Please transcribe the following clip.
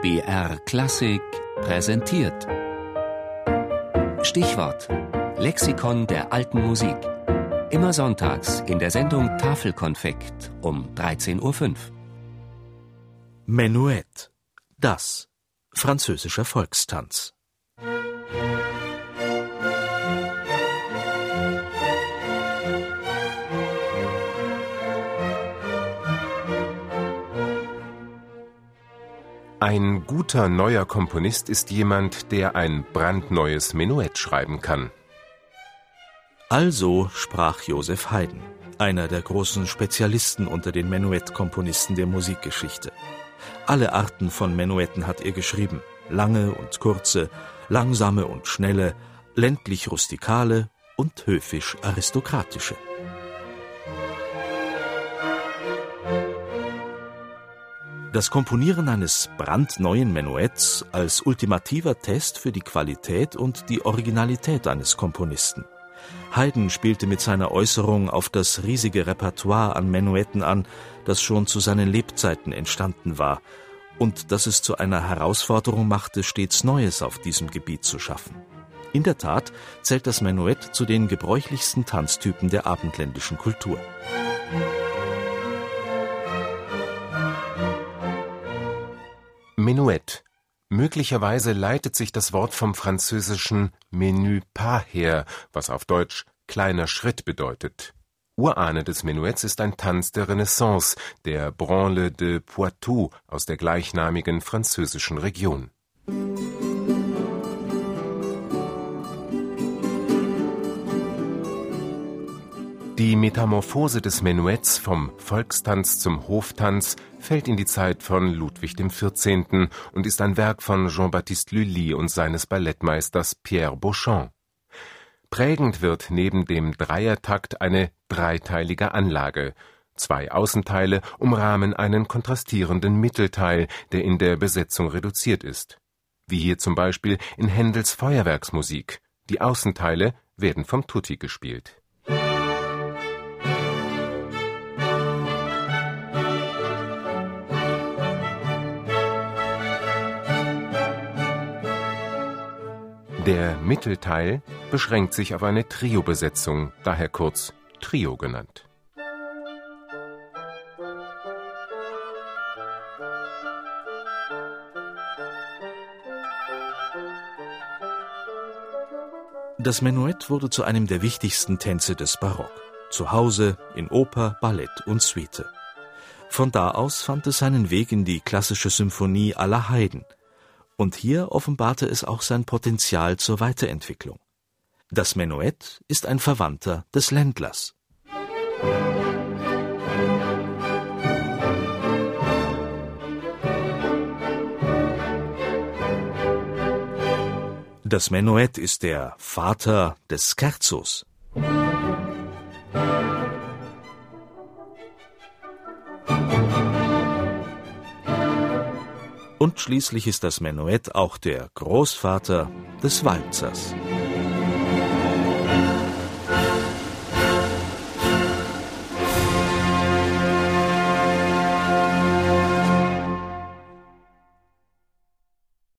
BR Klassik präsentiert. Stichwort: Lexikon der alten Musik. Immer sonntags in der Sendung Tafelkonfekt um 13.05 Uhr. Menuett. Das. Französischer Volkstanz. Ein guter neuer Komponist ist jemand, der ein brandneues Menuett schreiben kann. Also sprach Joseph Haydn, einer der großen Spezialisten unter den Menuettkomponisten der Musikgeschichte. Alle Arten von Menuetten hat er geschrieben, lange und kurze, langsame und schnelle, ländlich rustikale und höfisch aristokratische. Das Komponieren eines brandneuen Menuetts als ultimativer Test für die Qualität und die Originalität eines Komponisten. Haydn spielte mit seiner Äußerung auf das riesige Repertoire an Menuetten an, das schon zu seinen Lebzeiten entstanden war und das es zu einer Herausforderung machte, stets Neues auf diesem Gebiet zu schaffen. In der Tat zählt das Menuett zu den gebräuchlichsten Tanztypen der abendländischen Kultur. Menuett. Möglicherweise leitet sich das Wort vom französischen Menu pas her, was auf Deutsch kleiner Schritt bedeutet. Urahne des Menuetts ist ein Tanz der Renaissance, der Branle de Poitou aus der gleichnamigen französischen Region. Die Metamorphose des Menuetts vom Volkstanz zum Hoftanz fällt in die Zeit von Ludwig XIV. und ist ein Werk von Jean-Baptiste Lully und seines Ballettmeisters Pierre Beauchamp. Prägend wird neben dem Dreiertakt eine dreiteilige Anlage. Zwei Außenteile umrahmen einen kontrastierenden Mittelteil, der in der Besetzung reduziert ist. Wie hier zum Beispiel in Händels Feuerwerksmusik. Die Außenteile werden vom Tutti gespielt. Der Mittelteil beschränkt sich auf eine Trio-Besetzung, daher kurz Trio genannt. Das Menuett wurde zu einem der wichtigsten Tänze des Barock. Zu Hause, in Oper, Ballett und Suite. Von da aus fand es seinen Weg in die klassische Symphonie aller Haydn – und hier offenbarte es auch sein Potenzial zur Weiterentwicklung. Das Menuett ist ein Verwandter des Ländlers. Das Menuett ist der Vater des Scherzos. Und schließlich ist das Menuett auch der Großvater des Walzers. Musik